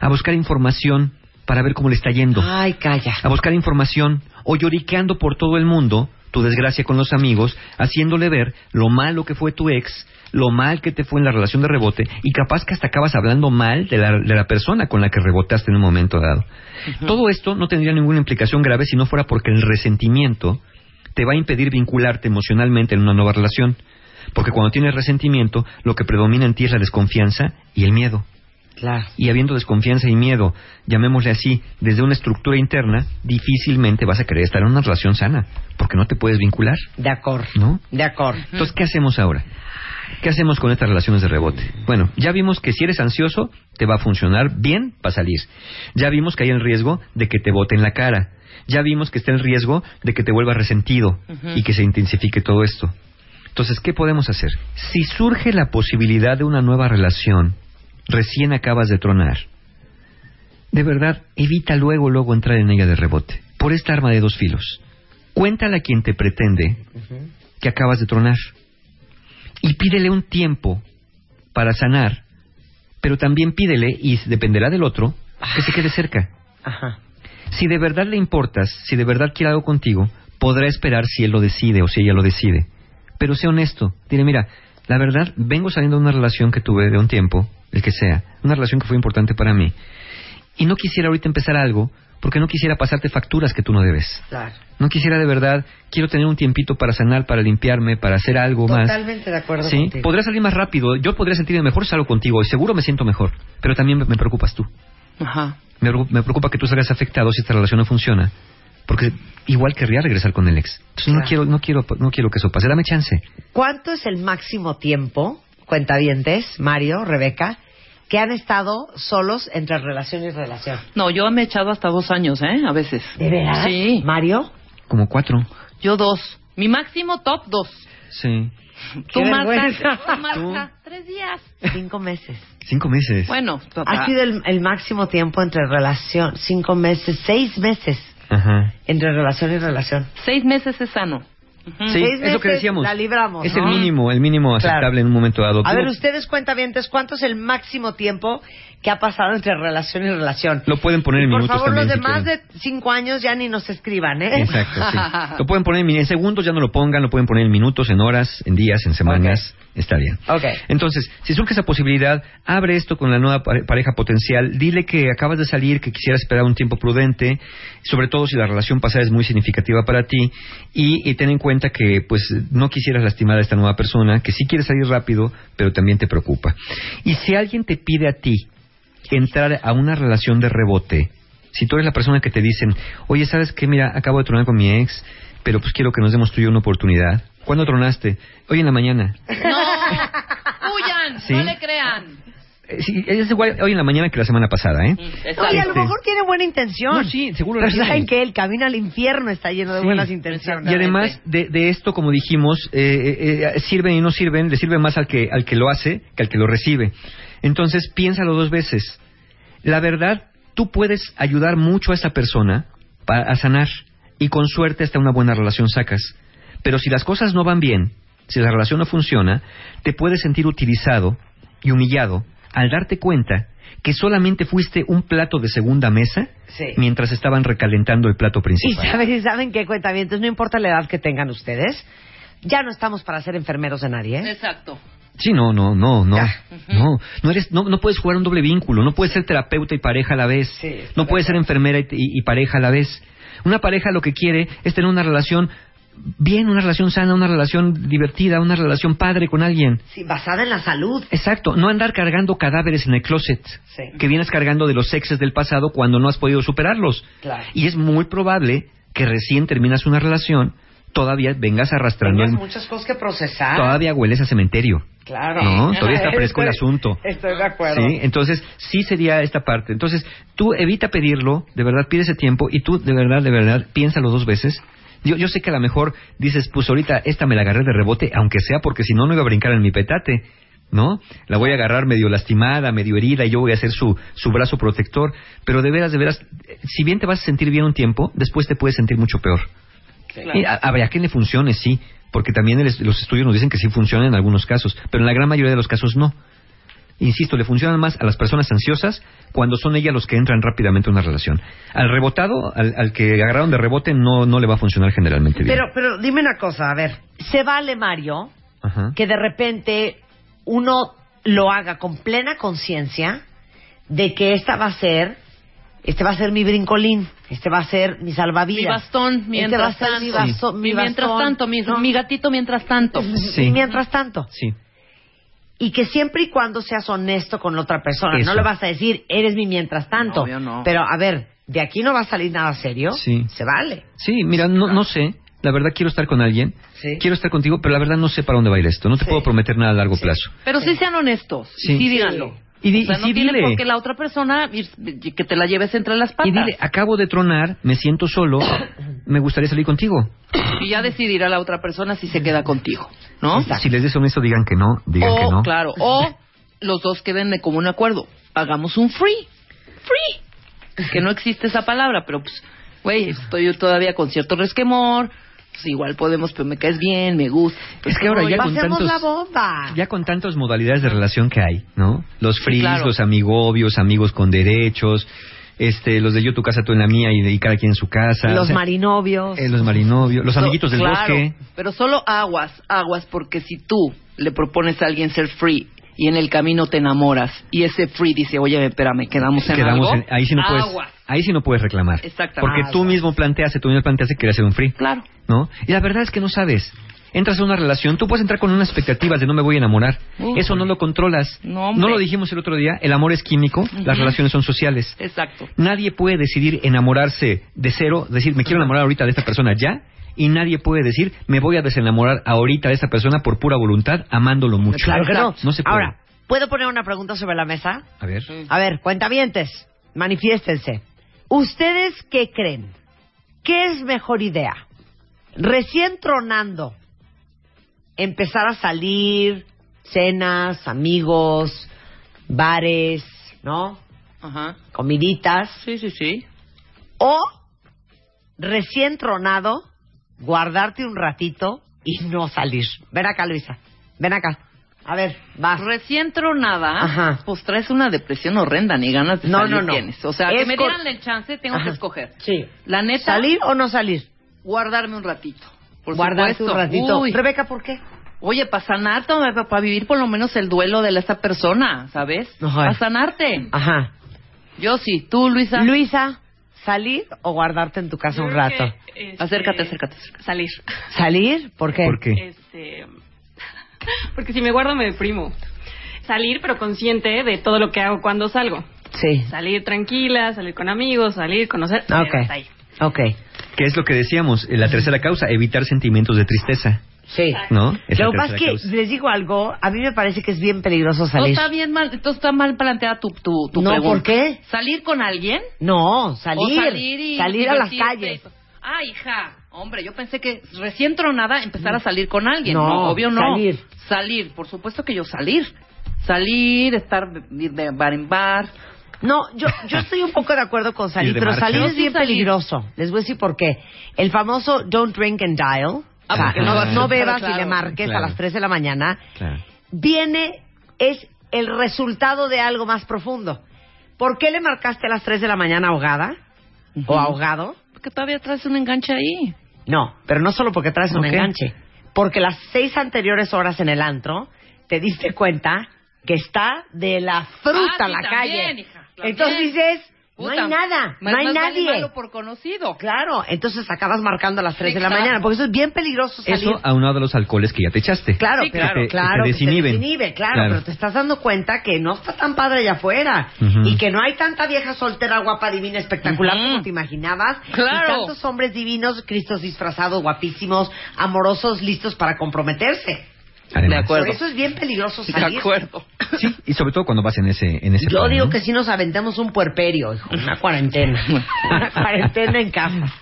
a buscar información para ver cómo le está yendo Ay, calla. a buscar información o lloriqueando por todo el mundo tu desgracia con los amigos, haciéndole ver lo malo que fue tu ex, lo mal que te fue en la relación de rebote y capaz que hasta acabas hablando mal de la, de la persona con la que rebotaste en un momento dado. Todo esto no tendría ninguna implicación grave si no fuera porque el resentimiento te va a impedir vincularte emocionalmente en una nueva relación. Porque cuando tienes resentimiento, lo que predomina en ti es la desconfianza y el miedo Claro. y habiendo desconfianza y miedo, llamémosle así, desde una estructura interna, difícilmente vas a querer estar en una relación sana, porque no te puedes vincular, De acuerdo. ¿no? De acuerdo. Entonces, ¿qué hacemos ahora? ¿Qué hacemos con estas relaciones de rebote? Bueno, ya vimos que si eres ansioso, te va a funcionar bien para salir. Ya vimos que hay el riesgo de que te bote en la cara. Ya vimos que está el riesgo de que te vuelvas resentido y que se intensifique todo esto. Entonces, ¿qué podemos hacer? Si surge la posibilidad de una nueva relación, recién acabas de tronar, de verdad, evita luego, luego entrar en ella de rebote. Por esta arma de dos filos. Cuéntale a quien te pretende que acabas de tronar. Y pídele un tiempo para sanar, pero también pídele, y dependerá del otro, que se quede cerca. Ajá. Si de verdad le importas, si de verdad quiere algo contigo, podrá esperar si él lo decide o si ella lo decide. Pero sé honesto. Dile, mira, la verdad, vengo saliendo de una relación que tuve de un tiempo, el que sea, una relación que fue importante para mí. Y no quisiera ahorita empezar algo porque no quisiera pasarte facturas que tú no debes. Claro. No quisiera de verdad, quiero tener un tiempito para sanar, para limpiarme, para hacer algo más. Totalmente de acuerdo Sí, contigo. podría salir más rápido. Yo podría sentirme mejor si salgo contigo y seguro me siento mejor. Pero también me, me preocupas tú. Ajá. Me, preocupa- me preocupa que tú salgas afectado si esta relación no funciona. Porque igual querría regresar con el ex. Entonces no quiero, no quiero, no quiero que eso pase. Dame chance. ¿Cuánto es el máximo tiempo, cuentavientes, Mario, Rebeca, que han estado solos entre relación y relación? No, yo me he echado hasta dos años, ¿eh? A veces. ¿De veras? Sí. ¿Mario? Como cuatro. Yo dos. Mi máximo top dos. Sí. Tú, Marta. Tú, Marta. Tres días. Cinco meses. Cinco meses. Bueno, Ha papá. sido el, el máximo tiempo entre relación, cinco meses, seis meses Ajá. entre relación y relación. seis meses es sano. Sí, Seis es lo que decíamos. la libramos, Es ¿no? el mínimo, el mínimo aceptable Claro. en un momento dado. A ver, ustedes cuentavientes, ¿cuánto es el máximo tiempo que ha pasado entre relación y relación? Lo pueden poner en Y por minutos favor, también. los de si más quieren. de cinco años ya ni nos escriban, ¿eh? Exacto, sí. [LAUGHS] Lo pueden poner en, segundos, ya no lo pongan, lo pueden poner en minutos, en horas, en días, en semanas. Está bien. Ok. Entonces, si surge esa posibilidad, abre esto con la nueva pare- pareja potencial, dile que acabas de salir, que quisieras esperar un tiempo prudente, sobre todo si la relación pasada es muy significativa para ti, y, y ten en cuenta que pues no quisieras lastimar a esta nueva persona, que sí quieres salir rápido, pero también te preocupa. Y si alguien te pide a ti entrar a una relación de rebote, si tú eres la persona que te dicen, oye, ¿sabes qué? Mira, acabo de tronar con mi ex, pero pues quiero que nos demos tú y yo una oportunidad. ¿Cuándo tronaste? Hoy en la mañana. No. [LAUGHS] Huyan. Sí. No le crean. Eh, sí, es igual hoy en la mañana que la semana pasada, ¿eh? Exacto. Oye, a lo Este- mejor tiene buena intención. No, sí, seguro Pero saben que el camino al infierno está lleno de Sí. buenas intenciones. Y además de, de esto, como dijimos, eh, eh, eh, sirven y no sirven, le sirve más al que, al que lo hace que al que lo recibe. Entonces, piénsalo dos veces. La verdad, tú puedes ayudar mucho a esa persona pa- a sanar y con suerte hasta una buena relación sacas. Pero si las cosas no van bien, si la relación no funciona, te puedes sentir utilizado y humillado al darte cuenta que solamente fuiste un plato de segunda mesa Sí. mientras estaban recalentando el plato Y principal. saben, y saben qué cuentavientes, no importa la edad que tengan ustedes, ya no estamos para ser enfermeros de nadie, ¿eh? Exacto. Sí, no, no, no, no. Ya. No, no eres no, no puedes jugar un doble vínculo, no puedes ser terapeuta y pareja a la vez. Sí, no de puedes ser enfermera y, y- y pareja a la vez. Una pareja lo que quiere es tener una relación bien, una relación sana, una relación divertida, una relación padre con alguien. Sí, basada en la salud. Exacto, no andar cargando cadáveres en el closet Sí. que vienes cargando de los exes del pasado cuando no has podido superarlos. Claro. Y es muy probable que recién terminas una relación, todavía vengas arrastrando, el- muchas cosas que procesar. todavía hueles a cementerio. Claro. No, [LAUGHS] todavía está fresco el asunto. Estoy de acuerdo. Sí, entonces sí sería esta parte. Entonces tú evita pedirlo, de verdad pide ese tiempo y tú de verdad, de verdad, piénsalo dos veces. Yo, yo sé que a lo mejor dices, pues ahorita esta me la agarré de rebote, aunque sea porque si no, no iba a brincar en mi petate, ¿no? La voy a agarrar medio lastimada, medio herida y yo voy a ser su, su brazo protector. Pero de veras, de veras, si bien te vas a sentir bien un tiempo, después te puedes sentir mucho peor. Y a- habrá quien le funcione, sí, porque también el- los estudios nos dicen que sí funciona en algunos casos, pero en la gran mayoría de los casos no. Insisto, le funcionan más a las personas ansiosas cuando son ellas los que entran rápidamente a una relación. Al rebotado, al, al que agarraron de rebote, no, no le va a funcionar generalmente bien. Pero, pero dime una cosa, a ver, ¿se vale, Mario, Ajá. que de repente uno lo haga con plena conciencia de que esta va a ser, este va a ser mi brincolín, este va a ser mi salvavidas. Mi bastón, Este va a mientras ser tanto. mi, basto- mi Mi mientras bastón, tanto, mi, ¿no? mi gatito mientras tanto. [LAUGHS] Sí. Y mientras tanto. Sí. Y que siempre y cuando seas honesto con la otra persona, Eso. no le vas a decir, eres mi mientras tanto. No, yo no. Pero a ver, de aquí no va a salir nada serio. Sí. Se vale. Sí, mira, no, no sé. La verdad quiero estar con alguien. Sí. Quiero estar contigo, pero la verdad no sé para dónde va a ir esto. No te Sí. puedo prometer nada a largo plazo. Pero sí sean honestos. Sí. Y sí Sí. díganlo. Y di- o sea, y no sí tiene dile. por qué la otra persona que te la lleves entre las patas. Y dile, acabo de tronar, me siento solo, me gustaría salir contigo. Y ya decidirá la otra persona si se queda contigo, ¿no? Si les des honesto, digan que no, digan o, que no. claro, o los dos queden de común acuerdo. Hagamos un free. Free. que no existe esa palabra, pero pues, güey, estoy yo todavía con cierto resquemor, pues igual podemos, pero me caes bien, me gusta. Es que ahora ya con tantos, la bomba. ya con tantas modalidades de relación que hay, ¿no? Los fris, claro. los amigobios, amigos con derechos, este, los de yo tu casa tú en la mía y, y cada quien en su casa, Los o sea, marinovios. eh, los marinovios, los So- amiguitos del claro, bosque. Pero solo aguas, aguas, porque si tú le propones a alguien ser free y en el camino te enamoras y ese free dice, oye, espérame, quedamos en Quedamos algo, en- ahí sí no puedes, aguas. Ahí sí no puedes reclamar, Exactamente. porque tú mismo planteaste, tú mismo planteaste que querías ser un free, Claro. ¿no? Y la verdad es que no sabes. Entras a una relación, tú puedes entrar con unas expectativas de no me voy a enamorar. Eso no lo controlas. No, hombre. lo dijimos el otro día, el amor es químico, las relaciones son sociales. Exacto. Nadie puede decidir enamorarse de cero, decir, me quiero enamorar ahorita de esta persona ya, y nadie puede decir, me voy a desenamorar ahorita de esta persona por pura voluntad, amándolo mucho. Claro que no. No se puede. Ahora, ¿puedo poner una pregunta sobre la mesa? A ver. A ver, cuentavientes, manifiéstense. ¿Ustedes qué creen? ¿Qué es mejor idea? Recién tronando, empezar a salir, cenas, amigos, bares, ¿no? Ajá. Comiditas. Sí, sí, sí. O recién tronado, guardarte un ratito y no salir. Ven acá, Luisa. Ven acá. A ver, vas. Recién tronada, Ajá. pues traes una depresión horrenda, ni ganas de No, salir no, no. tienes. O sea, Es que me dieran el chance, tengo Ajá. que escoger. Sí. La neta, ¿Salir o no salir? guardarme un ratito. Por supuesto. un ratito. Uy. Rebeca, ¿por qué? Oye, para sanarte, para vivir por lo menos el duelo de esta persona, ¿sabes? Para sanarte. Ajá. Yo sí. ¿Tú, Luisa? Luisa, ¿salir o guardarte en tu casa Yo un rato? que, este, Acércate, acércate, acércate. Salir. ¿Salir? ¿Por qué? ¿Por qué? Este, [LAUGHS] porque si me guardo me deprimo. Salir, pero consciente de todo lo que hago cuando salgo. Sí. Salir tranquila, salir con amigos, salir, conocer. pero Ok. hasta ahí. Ok. ¿Qué es lo que decíamos? La tercera causa, evitar sentimientos de tristeza, Sí. ¿no? Es la Lo que pasa es que causa. les digo algo, a mí me parece que es bien peligroso No salir. está bien mal, entonces está mal planteada tu, tu, tu No, pregunta. ¿por qué? ¿Salir con alguien? No, salir. O salir y salir a las calles. Ah, hija, hombre, yo pensé que recién tronada empezar a salir con alguien. No, No, obvio no. salir. Salir, por supuesto que yo salir. Salir, estar ir de bar en bar. No, yo, yo estoy un poco de acuerdo con salir, pero marcha. salir es bien salir. peligroso. Les voy a decir por qué. El famoso don't drink and dial. Ah, o sea, porque no, bebas claro. y le marques Claro. a las 3 de la mañana. Claro. Viene, es el resultado de algo más profundo. ¿Por qué le marcaste a las 3 de la mañana ahogada? ¿O ahogado? Porque todavía traes un enganche ahí. No, pero no solo porque traes un enganche. Porque las seis anteriores horas en el antro te diste cuenta que está de la fruta Ah, sí, la también, calle. hija. Entonces dices, no hay nada, no hay más vale nadie. malo por conocido. Claro, entonces acabas marcando a las 3 de la mañana, porque eso es bien peligroso salir. Eso a los alcoholes que ya te echaste. Claro, Sí, pero, claro. claro, Que te que te desinhiben. desinhibe, claro, Claro. pero te estás dando cuenta que no está tan padre allá afuera y que no hay tanta vieja soltera, guapa, divina, espectacular como te imaginabas Claro. y tantos hombres divinos, cristos disfrazados, guapísimos, amorosos, listos para comprometerse. Además. De acuerdo. Por eso es bien peligroso De salir. acuerdo. Sí, y sobre todo cuando vas en ese, en ese Yo plan, digo ¿no? que si nos aventemos un puerperio, hijo, una cuarentena, [LAUGHS] una cuarentena en casa.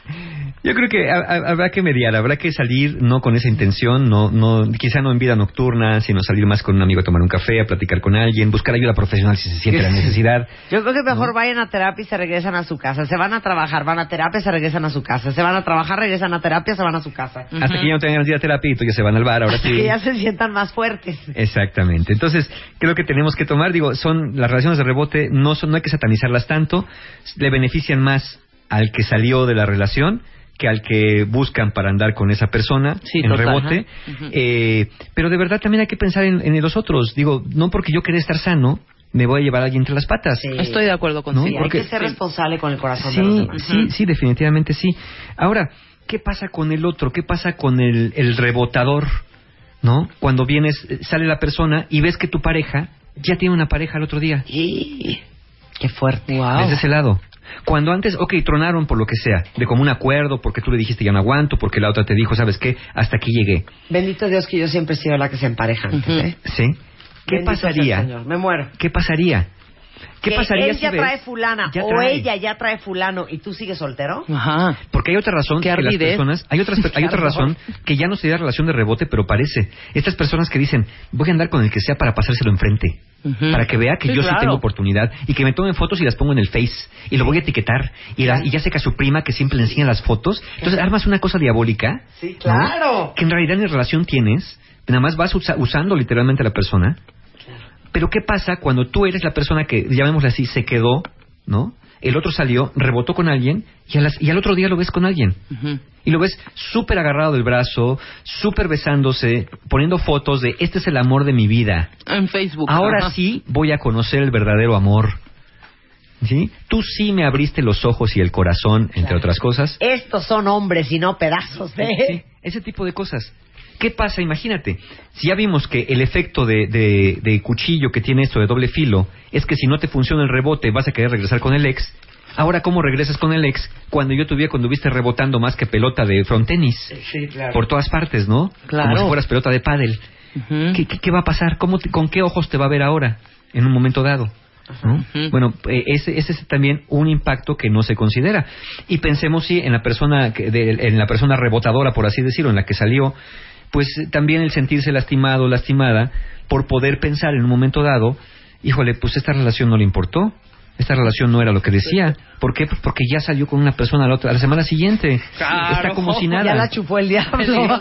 Yo creo que ha- ha- habrá que mediar, habrá que salir no con esa intención, no, no, quizá no en vida nocturna, sino salir más con un amigo a tomar un café, a platicar con alguien, buscar ayuda profesional si se siente la necesidad. Yo creo que mejor vayan a terapia y se regresan a su casa. Se van a trabajar, van a terapia, se regresan a su casa. Se van a trabajar, regresan a terapia, se van a su casa. Hasta que ya no tengan ganas de terapia y ya se van al bar, ahora sí. Que ya se sientan más fuertes. Exactamente. Entonces, creo que tenemos que tomar, digo, son las relaciones de rebote, no son, no hay que satanizarlas tanto, le benefician más al que salió de la relación que al que buscan para andar con esa persona Sí, en total, rebote. Eh, pero de verdad también hay que pensar en, en los otros. Digo, no porque yo quería estar sano, me voy a llevar a alguien entre las patas. Sí. Estoy de acuerdo Sí, contigo. hay porque- que ser responsable con el corazón de los Sí, demás. sí, sí, definitivamente sí. Ahora, ¿qué pasa con el otro? ¿Qué pasa con el, el rebotador? ¿No? Cuando vienes, eh, sale la persona y ves que tu pareja ya tiene una pareja el otro día. Y- Qué fuerte. Desde ese lado. Cuando antes, ok, tronaron por lo que sea, de común acuerdo, porque tú le dijiste ya no aguanto, porque la otra te dijo, ¿sabes qué? Hasta aquí llegué. Bendito Dios que yo siempre he sido la que se empareja antes. ¿eh? ¿Sí? ¿Qué Bendito pasaría? Señor. Me muero. ¿Qué pasaría ¿Qué que pasaría él si ya ves- trae fulana ya o trae? ella ya trae fulano y tú sigues soltero? Ajá. Porque hay otra razón que las personas, hay otras, [LAUGHS] hay otra razón que ya no sería relación de rebote, pero parece. Estas personas que dicen, voy a andar con el que sea para pasárselo enfrente, Ujú. para que vea que Sí, yo sí tengo oportunidad y que me tomen fotos y las pongo en el Face y lo voy a etiquetar y, la- y ya sé que a su prima que siempre le enseña las fotos, entonces armas una cosa diabólica. Sí, ¿no? claro. Que en realidad ni relación tienes, nada más vas usa- usando literalmente a la persona. Pero ¿qué pasa cuando tú eres la persona que, llamémosle así, se quedó, ¿no? El otro salió, rebotó con alguien y, a las- y al otro día lo ves con alguien. Y lo ves súper agarrado del brazo, súper besándose, poniendo fotos de este es el amor de mi vida. En Facebook. Ahora Ajá. sí voy a conocer el verdadero amor. ¿Sí? Tú sí me abriste los ojos y el corazón, entre otras cosas. Estos son hombres y no pedazos de... Sí, ese tipo de cosas. ¿Qué pasa? Imagínate, si ya vimos que el efecto de, de- de cuchillo que tiene esto de doble filo es que si no te funciona el rebote vas a querer regresar con el ex, ahora ¿cómo regresas con el ex cuando yo tuviera cuando estuviste rebotando más que pelota de frontenis? Sí, claro. Por todas partes, ¿no? Claro. Como si fueras pelota de pádel. ¿Qué, qué, qué va a pasar? ¿Cómo te- ¿Con qué ojos te va a ver ahora en un momento dado? ¿no? Bueno, eh, ese, ese es también un impacto que no se considera. Y pensemos sí en la persona que- de- en la persona rebotadora, por así decirlo, en la que salió, pues eh, también el sentirse lastimado, lastimada, por poder pensar en un momento dado, híjole, pues esta relación no le importó. Esta relación no era lo que decía. ¿Por qué? Pues porque ya salió con una persona a la, otra, a la semana siguiente. Claro. Está como si nada. Ya la chupó el diablo.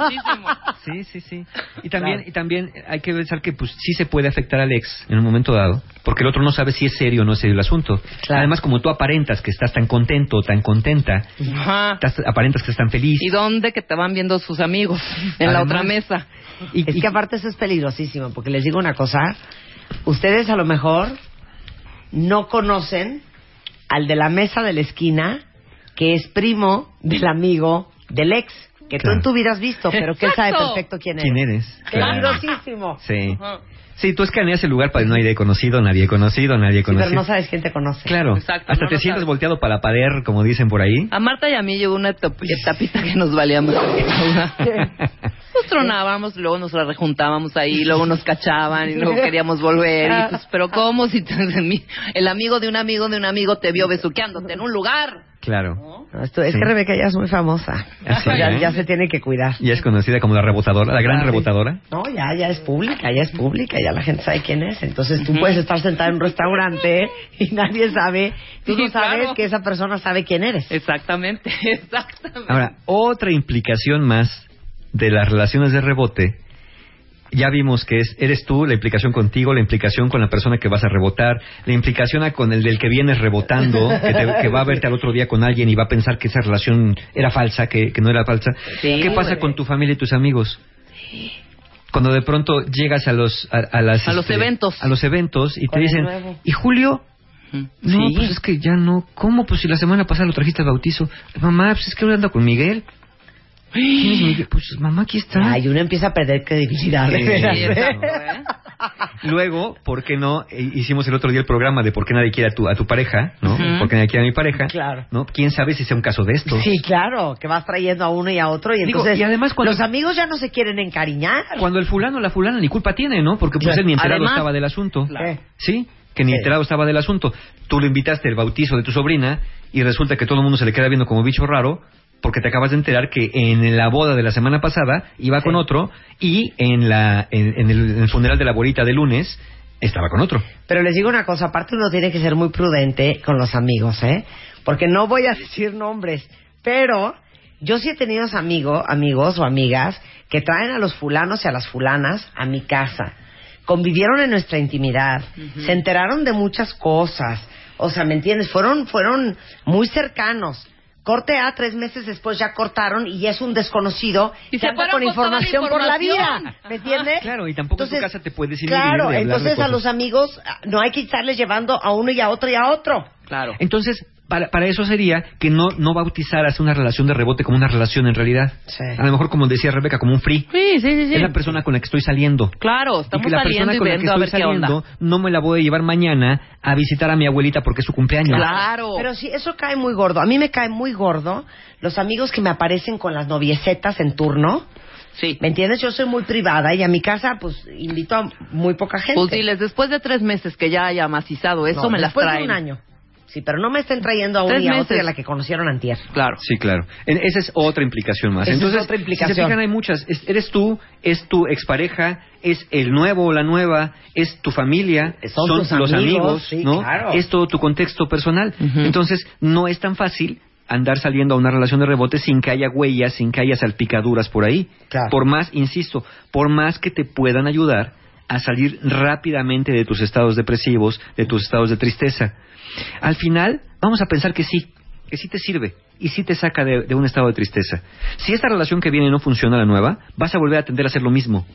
Sí, sí, sí. Y también, y también hay que pensar que pues sí se puede afectar al ex en un momento dado, porque el otro no sabe si es serio o no es serio el asunto. Claro. Además, como tú aparentas que estás tan contento, tan contenta, Ajá. estás- aparentas que estás tan feliz. ¿Y dónde que te van viendo sus amigos? En la otra mesa. Y- Es y- que aparte eso es peligrosísimo, porque les digo una cosa, ustedes a lo mejor no conocen al de la mesa de la esquina, que es primo del amigo del ex, que tú Claro. en tu vida has visto, pero que él sabe perfecto quién eres. ¿Quién eres? Claro. Peligrosísimo. Sí. Sí, tú escaneas el lugar para no nadie conocido, nadie conocido, nadie Sí, pero conocido. no sabes quién te conoce. Claro, Exacto, hasta no te sientes sabes. volteado para la pared, como dicen por ahí. A Marta y a mí llegó una etapita que nos valía más. [LAUGHS] Nos tronábamos, luego nos la rejuntábamos ahí, luego nos cachaban y luego queríamos volver. Y pues, pero ¿cómo si te- [LAUGHS] el amigo de un amigo de un amigo te vio besuqueándote en un lugar? Claro. No, esto- es Sí. que Rebeca ya es muy famosa. Así, ya, ¿eh? ya se tiene que cuidar. Ya es conocida como la rebotadora, la gran rebotadora. No, ya, ya es pública, ya es pública, ya la gente sabe quién es. Entonces tú puedes estar sentado en un restaurante y nadie sabe, tú Sí, no sabes claro. que esa persona sabe quién eres. Exactamente, [LAUGHS] exactamente. Ahora, otra implicación más de las relaciones de rebote, ya vimos que es, eres tú, la implicación contigo, la implicación con la persona que vas a rebotar, la implicación a con el del que vienes rebotando, [LAUGHS] que, te- que va a verte al otro día con alguien y va a pensar que esa relación era falsa, que, que no era falsa. Sí, ¿Qué pasa con tu familia y tus amigos? Cuando de pronto llegas a los a, a las A los este, eventos. a los eventos y te dicen nuevo. y Julio no Sí. pues es que ya no cómo pues si la semana pasada lo trajiste al bautizo mamá pues es que hoy ando con Miguel ¿Quién es Miguel? Pues mamá, aquí está. Ay, uno empieza a perder credibilidad. Sí, ¿eh? ¿eh? [LAUGHS] Luego, ¿por qué no? Eh, Hicimos el otro día el programa de por qué nadie quiere a tu, a tu pareja, ¿no? Ujú. ¿Por qué nadie quiere a mi pareja? Claro. ¿No? ¿Quién sabe si sea un caso de estos? Sí, claro, que vas trayendo a uno y a otro y Digo, entonces y además cuando- los amigos ya no se quieren encariñar. Cuando el fulano o la fulana ni culpa tiene, ¿no? Porque pues Claro. él ni enterado Además- estaba del asunto. Claro. ¿Sí? Que ni Sí. enterado estaba del asunto. Tú lo invitaste al bautizo de tu sobrina y resulta que todo el mundo se le queda viendo como bicho raro porque te acabas de enterar que en la boda de la semana pasada iba con otro y en, la, en, en el, en el funeral de la abuelita de lunes estaba con otro. Pero les digo una cosa, aparte uno tiene que ser muy prudente con los amigos, ¿eh? Porque no voy a decir nombres, pero yo sí he tenido amigos, amigos o amigas que traen a los fulanos y a las fulanas a mi casa. Convivieron en nuestra intimidad, se enteraron de muchas cosas. O sea, ¿me entiendes? Fueron, fueron muy cercanos. Corte A, tres meses después ya cortaron y es un desconocido Y que se anda con la información por la vida. ¿Me entiendes? Claro, y tampoco en tu casa te puedes inhibir Claro, de hablar de entonces a los amigos ah, no hay que estarles llevando a uno y a otro y a otro. Claro. Entonces, para, para eso sería que no, no bautizaras una relación de rebote como una relación en realidad. Sí. A lo mejor, como decía Rebeca, como un free. Sí, sí, sí. sí. Es la persona con la que estoy saliendo. Claro, Y estamos que la saliendo persona y con la que estoy ver qué onda. saliendo no me la voy a llevar mañana a visitar a mi abuelita porque es su cumpleaños. Claro. Pero sí, eso cae muy gordo. A mí me cae muy gordo los amigos que me aparecen con las noviesetas en turno. Sí. ¿Me entiendes? Yo soy muy privada y a mi casa, pues, invito a muy poca gente. Pues diles, después de tres meses que ya haya macizado eso, No, me las después traen. de un año. Sí, pero no me estén trayendo a una y a otra meses. y a la que conocieron antier. Claro. Sí, claro. En- esa es otra implicación más. Esa es Entonces, otra si implicación. se fijan, hay muchas. Es- eres tú, es tu expareja, es el nuevo o la nueva, es tu familia, Son tus los amigos, amigos, sí, ¿no? claro. Es todo tu contexto personal. Entonces, no es tan fácil andar saliendo a una relación de rebote sin que haya huellas, sin que haya salpicaduras por ahí. Claro. Por más, insisto, por más que te puedan ayudar a salir rápidamente de tus estados depresivos, de tus estados de tristeza. Al final, vamos a pensar que sí, que sí te sirve y sí te saca de, un estado de tristeza. Si esta relación que viene no funciona la nueva, vas a volver a tender a hacer lo mismo.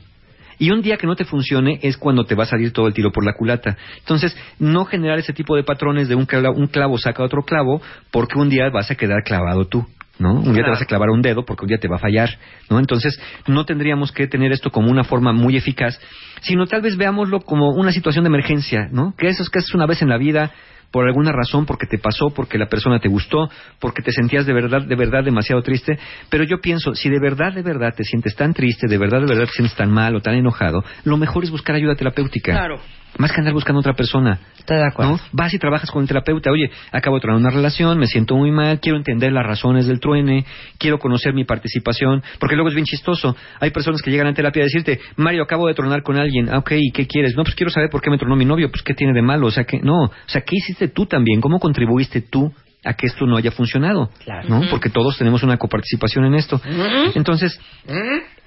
Y un día que no te funcione es cuando te va a salir todo el tiro por la culata. Entonces, no generar ese tipo de patrones de un clavo, un clavo saca otro clavo, porque un día vas a quedar clavado tú. ¿No? Un día te vas a clavar un dedo porque un día te va a fallar, ¿no? Entonces, no tendríamos que tener esto como una forma muy eficaz, sino tal vez veámoslo como una situación de emergencia, ¿no? Que eso es que es una vez en la vida, por alguna razón, porque te pasó, porque la persona te gustó, porque te sentías de verdad, de verdad demasiado triste. Pero yo pienso, si de verdad, de verdad te sientes tan triste, de verdad, de verdad te sientes tan mal o tan enojado, lo mejor es buscar ayuda terapéutica. Claro. Más que andar buscando otra persona. Estoy de acuerdo. ¿no? Vas y trabajas con el terapeuta. Oye, acabo de tener una relación, me siento muy mal, quiero entender las razones del truene, quiero conocer mi participación, porque luego es bien chistoso. Hay personas que llegan a terapia a decirte, Mario, acabo de tronar con alguien. Ah, ok, ¿y qué quieres? No, pues quiero saber por qué me tronó mi novio. Pues qué tiene de malo. O sea, que no. O sea, ¿qué hiciste tú también? ¿Cómo contribuiste tú? a que esto no haya funcionado, Claro. ¿no? Porque todos tenemos una coparticipación en esto. Entonces,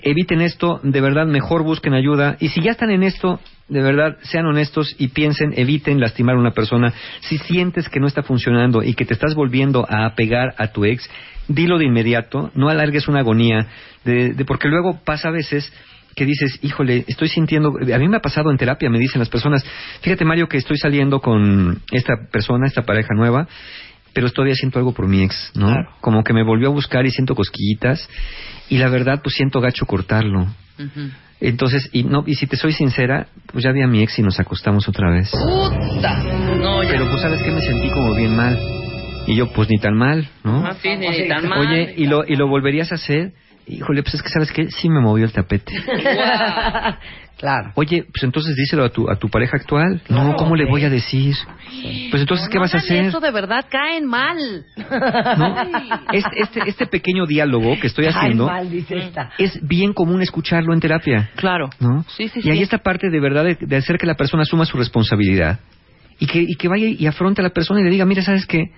eviten esto, de verdad, mejor busquen ayuda. Y si ya están en esto, de verdad, sean honestos y piensen, eviten lastimar a una persona. Si sientes que no está funcionando y que te estás volviendo a apegar a tu ex, dilo de inmediato, no alargues una agonía, de, de- porque luego pasa a veces que dices, híjole, estoy sintiendo, a mí me ha pasado en terapia, me dicen las personas, fíjate Mario que estoy saliendo con esta persona, esta pareja nueva, pero todavía siento algo por mi ex, ¿no? Claro. Como que me volvió a buscar y siento cosquillitas y la verdad pues siento gacho cortarlo. Entonces, y no y si te soy sincera, pues ya vi a mi ex y nos acostamos otra vez. Puta. No, ya. Pero pues sabes que me sentí como bien mal. Y yo pues ni tan mal, ¿no? Ah, sí, ni tan mal. Oye, ¿y lo, ¿y lo volverías a hacer? Híjole, pues es que sabes que sí me movió el tapete. [LAUGHS] claro. Oye, pues entonces díselo a tu, a tu pareja actual. No, ¿cómo le voy a decir? Pues entonces, ¿qué No vas a hacer? Eso de verdad caen mal. [LAUGHS] ¿No? Este, este, este pequeño diálogo que estoy haciendo mal, dice esta. es bien común escucharlo en terapia. Claro. ¿no? Sí, sí, y hay sí. esta parte de verdad de, de hacer que la persona asuma su responsabilidad y que, y que vaya y afronte a la persona y le diga, mira, ¿sabes qué?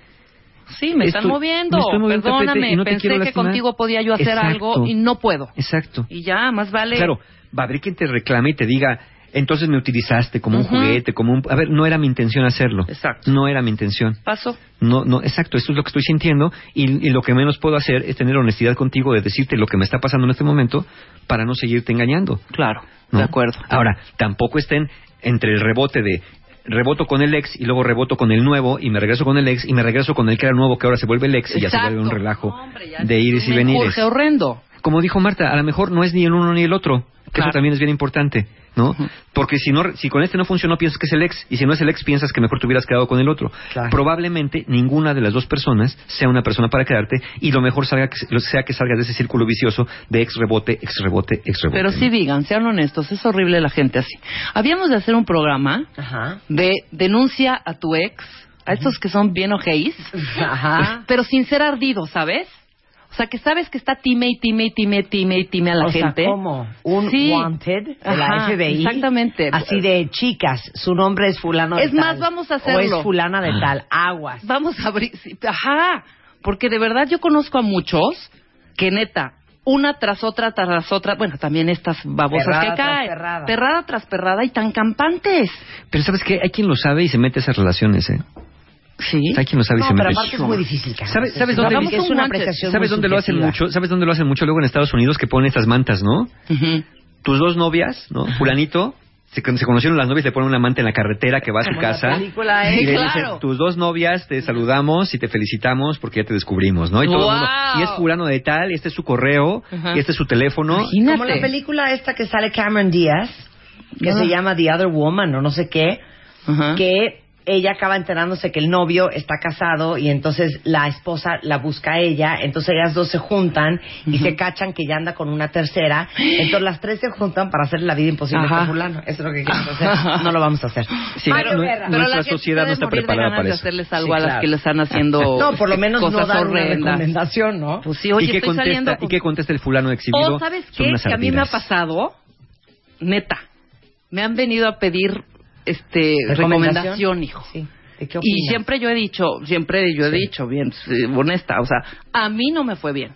Sí, me están moviendo. me estoy moviendo el tapete Perdóname, no pensé que lastimar. contigo podía yo hacer Exacto. algo y no puedo. Exacto. Y ya, más vale. Claro, va a haber quien te reclame y te diga, entonces me utilizaste como un juguete, como un... A ver, no era mi intención hacerlo. Exacto. No era mi intención. Paso. No, no, exacto, esto es lo que estoy sintiendo y, y lo que menos puedo hacer es tener honestidad contigo de decirte lo que me está pasando en este momento para no seguirte engañando. Claro. ¿no? De acuerdo. Ahora, tampoco estén entre el rebote de reboto con el ex y luego reboto con el nuevo y me regreso con el ex y me regreso con el que era nuevo que ahora se vuelve el ex y ya se vuelve un relajo hombre, de ires y venires. horrendo. Como dijo Marta, a lo mejor no es ni el uno ni el otro, que Claro. eso también es bien importante, ¿no? Porque si no, si con este no funcionó piensas que es el ex y si no es el ex piensas que mejor te hubieras quedado con el otro. Claro. Probablemente ninguna de las dos personas sea una persona para quedarte y lo mejor salga que, sea que salgas de ese círculo vicioso de ex rebote, ex rebote, ex rebote. Pero sí ¿no? digan, sean honestos, es horrible la gente así. Habíamos de hacer un programa Ajá. de denuncia a tu ex, a estos que son bien ojéis, Ajá. [LAUGHS] pero sin ser ardido, ¿sabes? O sea, que sabes que está time y time y time y time y time a la o gente. sea, ¿cómo? Un Sí. wanted de la Ajá, FBI. exactamente. Así de chicas, su nombre es fulano de Es tal. más, vamos a O hacerlo. es fulana de tal. Aguas. Vamos a abrir, sí, ajá, porque de verdad yo conozco a muchos que neta, una tras otra tras otra, bueno, también estas babosas Perrada que tras caen, perrada. perrada tras perrada y tan campantes. Pero sabes que hay quien lo sabe y se mete a esas relaciones, ¿eh? Sí. Hay quien lo sabe y No, se pero aparte es muy difícil, cara. ¿Sabes- dónde- es una ¿Sabes muy dónde lo hacen mucho? ¿Sabes dónde lo hacen mucho luego en Estados Unidos que ponen estas mantas, no? Tus dos novias, ¿no? Fulanito, se, se conocieron las novias, le ponen una manta en la carretera que va a su Como la casa. película, y ¿eh? le Claro. dicen, tus dos novias, te saludamos y te felicitamos porque ya te descubrimos, ¿no? Y todo el mundo, y es fulano de tal, y este es su correo, y este es su teléfono. Imagínate. Como la película esta que sale Cameron Díaz, que se llama The Other Woman o no sé qué, que ella acaba enterándose que el novio está casado y entonces la esposa la busca a ella, entonces ellas dos se juntan y se cachan que ya anda con una tercera, entonces las tres se juntan para hacerle la vida imposible Ajá. a fulano. Eso es lo que queremos [LAUGHS] hacer. No lo vamos a hacer. Sí, Mario Guerra. Nuestra sociedad no está preparada ganas para de eso. hacerles algo Sí, a las que le están haciendo [LAUGHS] No, por lo menos no dar una recomendación, ¿no? Pues sí, oye, ¿Y, qué estoy contesta, saliendo ¿Y qué contesta el fulano exhibido? O, ¿sabes qué? Que a mí me ha pasado, neta, me han venido a pedir este recomendación, hijo. Sí. ¿De qué Y siempre yo he dicho, siempre yo he dicho, bien honesta, o sea, a mí no me fue bien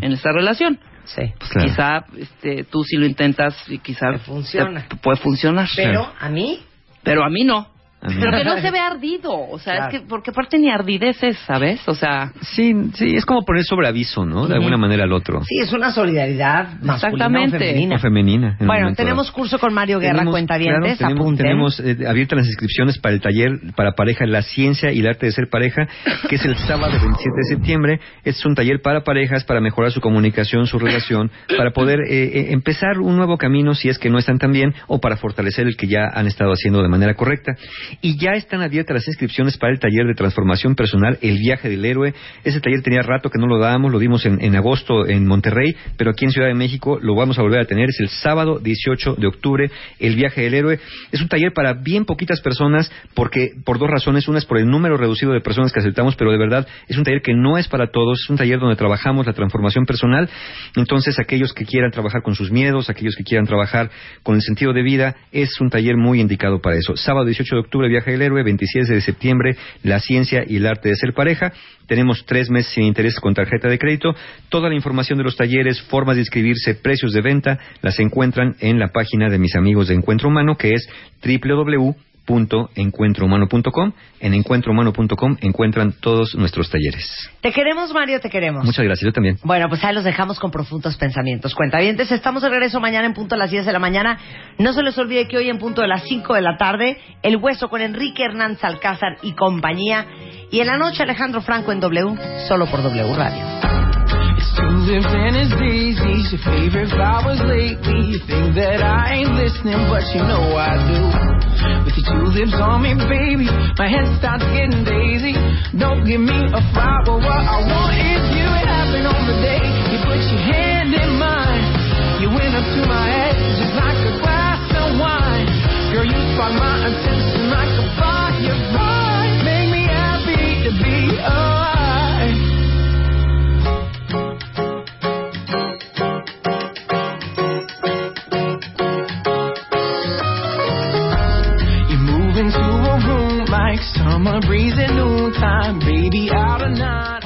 en esta relación. Sí. Pues claro. Quizá este, tú si lo intentas y quizá Te funciona. te puede funcionar. Pero a mí, Pero a mí no. Pero que no se ve ardido, o sea, Claro. es que porque aparte ni ardideces, ¿sabes? O sea, Sí, sí, es como poner sobre aviso, ¿no? De alguna manera al otro. sí, es una solidaridad masculina o Exactamente. femenina. O femenina. Bueno, tenemos curso con Mario Guerra, Tenemos- cuentavientes, claro, tenemos, tenemos eh, abiertas las inscripciones para el taller para pareja La ciencia y el arte de ser pareja, que es el sábado 27 de septiembre. Es un taller para parejas para mejorar su comunicación, su relación, para poder eh, eh, empezar un nuevo camino si es que no están tan bien o para fortalecer el que ya han estado haciendo de manera correcta. Y ya están abiertas las inscripciones para el taller de transformación personal, El viaje del héroe. Ese taller tenía rato que no lo dábamos, lo dimos en, agosto en Monterrey, pero aquí en Ciudad de México lo vamos a volver a tener. Es el sábado 18 de octubre, El viaje del héroe. Es un taller para bien poquitas personas, porque por dos razones. Una es por el número reducido de personas que aceptamos, pero de verdad es un taller que no es para todos. Es un taller donde trabajamos la transformación personal. Entonces, aquellos que quieran trabajar con sus miedos, aquellos que quieran trabajar con el sentido de vida, es un taller muy indicado para eso. Sábado 18 de octubre, Viaje del Héroe, 27 de septiembre, La ciencia y el arte de ser pareja. Tenemos tres meses sin interés con tarjeta de crédito. Toda la información de los talleres, formas de inscribirse, precios de venta, las encuentran en la página de mis amigos de Encuentro Humano, que es www.encuentrohumano.com. En encuentrohumano.com encuentran todos nuestros talleres. Te queremos, Mario, te queremos. Muchas gracias, yo también. Bueno, pues ahí los dejamos con profundos pensamientos. Cuentavientes, estamos de regreso mañana en punto a las 10 de la mañana. No se les olvide que hoy en punto de las 5 de la tarde, El Hueso con Enrique Hernández Alcázar y compañía. Y en la noche, Alejandro Franco en W, solo por W Radio. Tulips and his daisies, your favorite flowers lately. You think that I ain't listening, but you know I do. With your tulips on me, baby, my head starts getting daisy. Don't give me a flower, what I want is you. It happened on the day you put your hand in mine. You went up to my head just like a glass of wine. Girl, you sparked my attention summer breeze at noontime, baby, out of night.